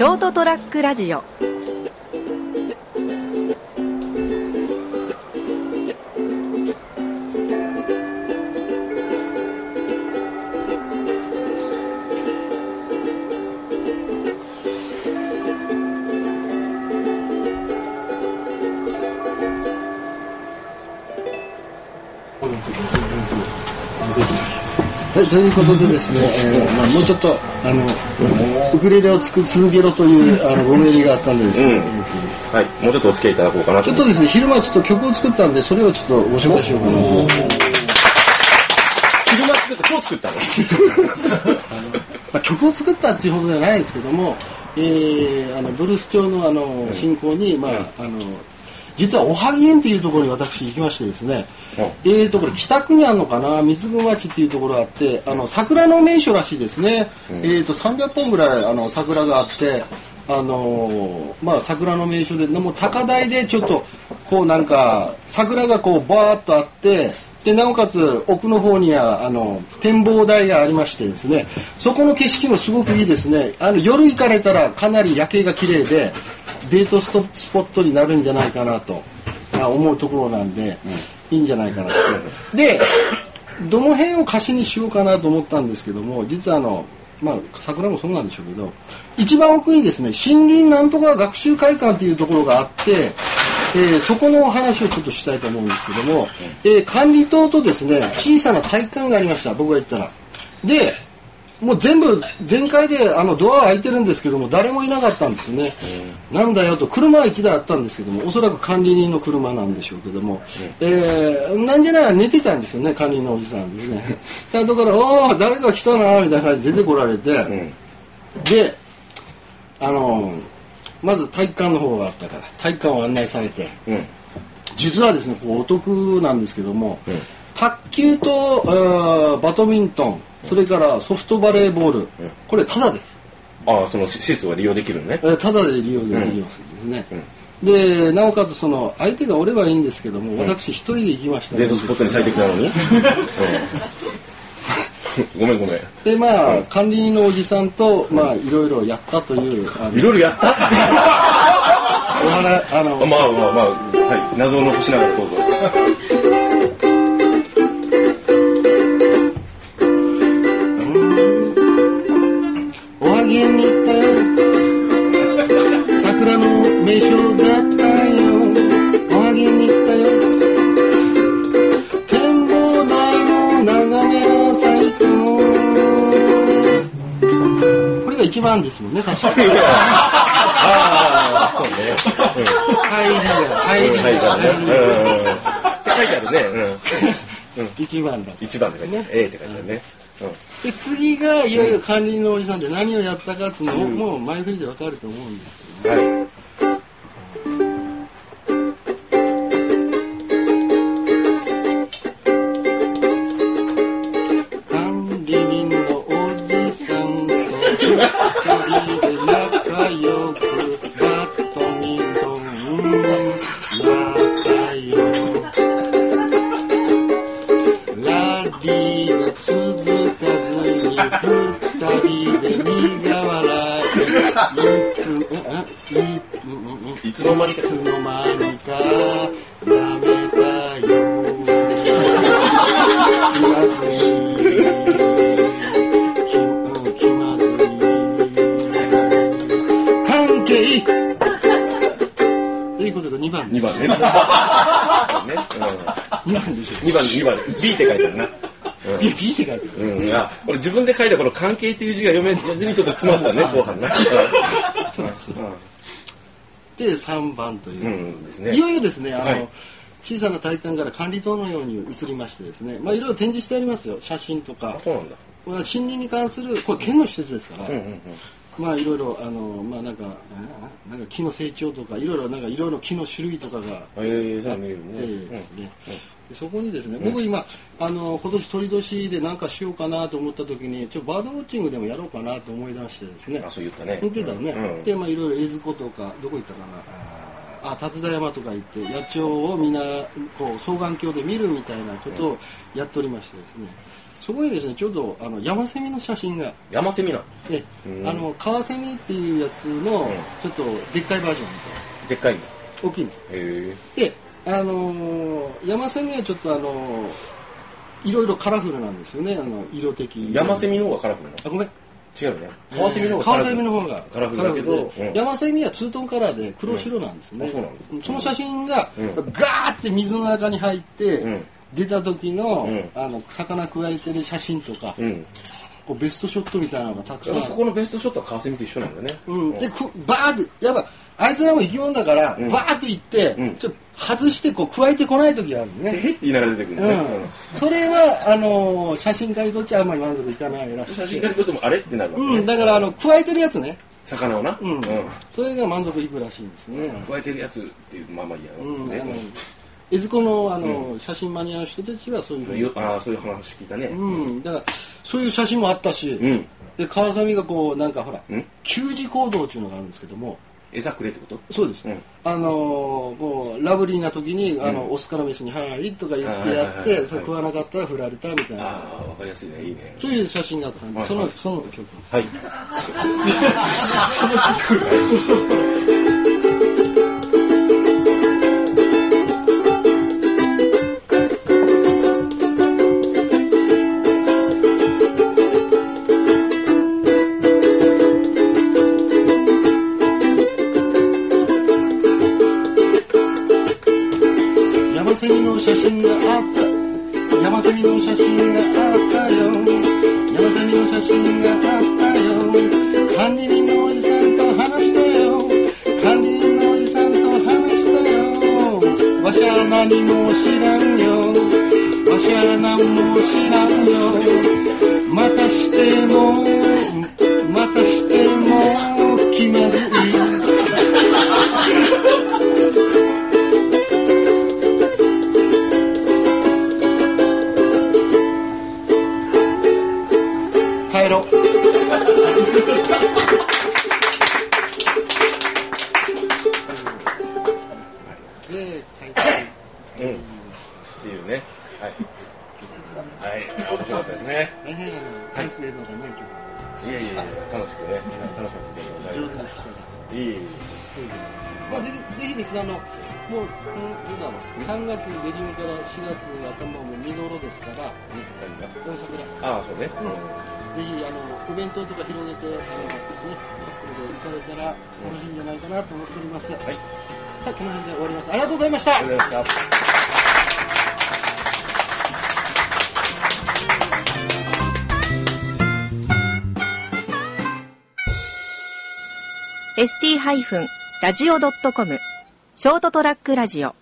ショートトラックラジオ。はい、ということでですね、えーまあ、もうちょっとあのウクレレをつく続けろというあのご命令があったんでですね、うん。えーとですね。はい、もうちょっとお付き合いいただこうかなちょっとですね昼間ちょっと曲を作ったんでそれをちょっとご紹介しようかなと。昼間作った今日作ったの？まあ、曲を作ったっていうほどじゃないですけども、えーあのブルース町のあの進行に、まああの実はおはぎ園っていうところに私行きましてですね、えーとこれ北区にあるのかな三つ子町っていうところがあってあの桜の名所らしいですね、えーと300本ぐらいあの桜があってあのーまあ桜の名所でもう高台でちょっとこうなんか桜がこうバーッとあってでなおかつ奥の方にはあの展望台がありましてですねそこの景色もすごくいいですね。あの夜行かれたらかなり夜景が綺麗でデートストスポットになるんじゃないかなとあ思うところなんで、いいんじゃないかなと。でどの辺を貸しにしようかなと思ったんですけども実はあのまあ桜もそうなんでしょうけど一番奥にですね森林なんとか学習会館っていうところがあって、えーそこのお話をちょっとしたいと思うんですけども、えー管理棟とですね小さな体育館がありました僕が行ったら。でもう全部全開であのドアは開いてるんですけども誰もいなかったんですよね、なんだよと車は1台あったんですけどもおそらく管理人の車なんでしょうけども、えーなんじゃないか寝てたんですよね管理人のおじさんですね。だから「おお誰か来たな」みたいな感じで出てこられて、であのまず体育館の方があったから体育館を案内されて、うん実はですねこうお得なんですけども、卓球とあーバドミントンそれからソフトバレーボール、これタダです、ああその施設は利用できるのね。えータダで利用できますですね、でなおかつその相手がおればいいんですけども、私一人で行きましたデートスポットに最適なのに、うん。ごめんごめん。でまあ管理人のおじさんとまあいろいろやったという いろいろやった？お話あのまあまあまあはい。謎を残しながらどうぞ一番ですもんね確かに。ああそうね。入りが入りがだね。うん。うん。って書いてあるねうん一番だ一番って書いてある A って書いてあるね。で次がいよいよ管理人のおじさんで何をやったかっていうのを、もう前振りでわかると思うんですけど。うんはいつあいうんうんい。つの間にかい。つの間にかやめたよ気まずい。気うん気まずい。関係とい。うことが2番2番ねね2番でしょ2番で2番で B って書い。てあるな B, B って書いてあるうん、あ、これ自分で書いたこの関係っていう字が読めずにちょっと詰まったね、後半な。そうですで3番という、うんですね。いよいよですねあの、はい。小さな体育館から管理棟のように移りましてですねまあいろいろ展示してありますよ。写真とか。そうなんだ。これは森林に関するこれ県の施設ですから。まあいろいろあのまあなんかえーなんか木の成長とかいろいろなんかいろいろ木の種類とかがあって。ですね、でそこにですね、僕今あの今年鳥年で何かしようかなと思った時にちょっとバードウォッチングでもやろうかなと思い出してですね。あ、そう言ったね。見てたのね、うん。でまあいろいろ江津湖とかどこ行ったかな？あーあ達田山とか行って野鳥をみんなこう双眼鏡で見るみたいなことをやっておりましてですねそそこにですね。ちょうどあの山セミの写真が。山セミなの？でうん。あの川セミっていうやつのうん。ちょっとでっかいバージョンみでっかいんだたいな大きいんです。へであのー山セミはちょっとあのーいろいろカラフルなんですよね。あの色的え山セミの方がカラフルなの？あごめん。違うよね。川セミの方がカ川ラフルの方がカラフルだけど山セミはツートンカラーで黒白なんですね、うん。あそうなのその写真がうん。ガーって水の中に入って、うん出た時の,、うん。あの魚くわえてる写真とか、うん。こうベストショットみたいなのがたくさん。そこのベストショットは川セミと一緒なんだよね。うん、でくバーってやっぱあいつらも生き物だから、ん。バーっていって、うん。ちょっと外してこう加えてこない時があるてね、へって言いながら出てくるうん。ね、それはあのー写真家にとってはあんまり満足いかないらしい。写真家にとってもあれってなるわけね、うん、だからあの加えてるやつね、魚をな、うん。それが満足いくらしいんですね、加えてるやつっていうまあまあいいや、うん、江津子のあの、写真マニアの人たちはそういうふうに。よああそういう話聞いたね、うん、だからそういう写真もあったし、うん。で川上がこうなんかほらうん。給仕行動っていうのがあるんですけども。餌くれってこと？そうです、うん。あのーこうラブリーな時にあの、オスからメスに「はい」とか言ってやってそれ食わなかったら振られたみたいな、ああわかりやすいね。いいね。そういう写真があったんで、はい。そのその曲です。はい セミの写真があった。山セミの写真があったよ。山セミの写真があったよ。管理人のおじさんと話したよ。管理人のおじさんと話したよ。わしゃ何も知らんよ。わしゃ何も知らんよ。またしてもろ。いうね。はい。はい。面白かったですね。大変完成度がない。曲。い。やいやいや楽しくね。楽しませていただき上まし手な人が。たいい。まあ、ぜひぜひですね、あの、もう、うん、どうだろう、3月下旬から4月頭も見頃ですから、何が大桜。ああそうねぜひ、あの、お弁当とか広げて、あの、ね、これで行かれたら楽しいんじゃないかなと思っております。はいさあ、この辺で終わります。ありがとうございました。ありがとうございました ST-radio.com ショートトラックラジオ。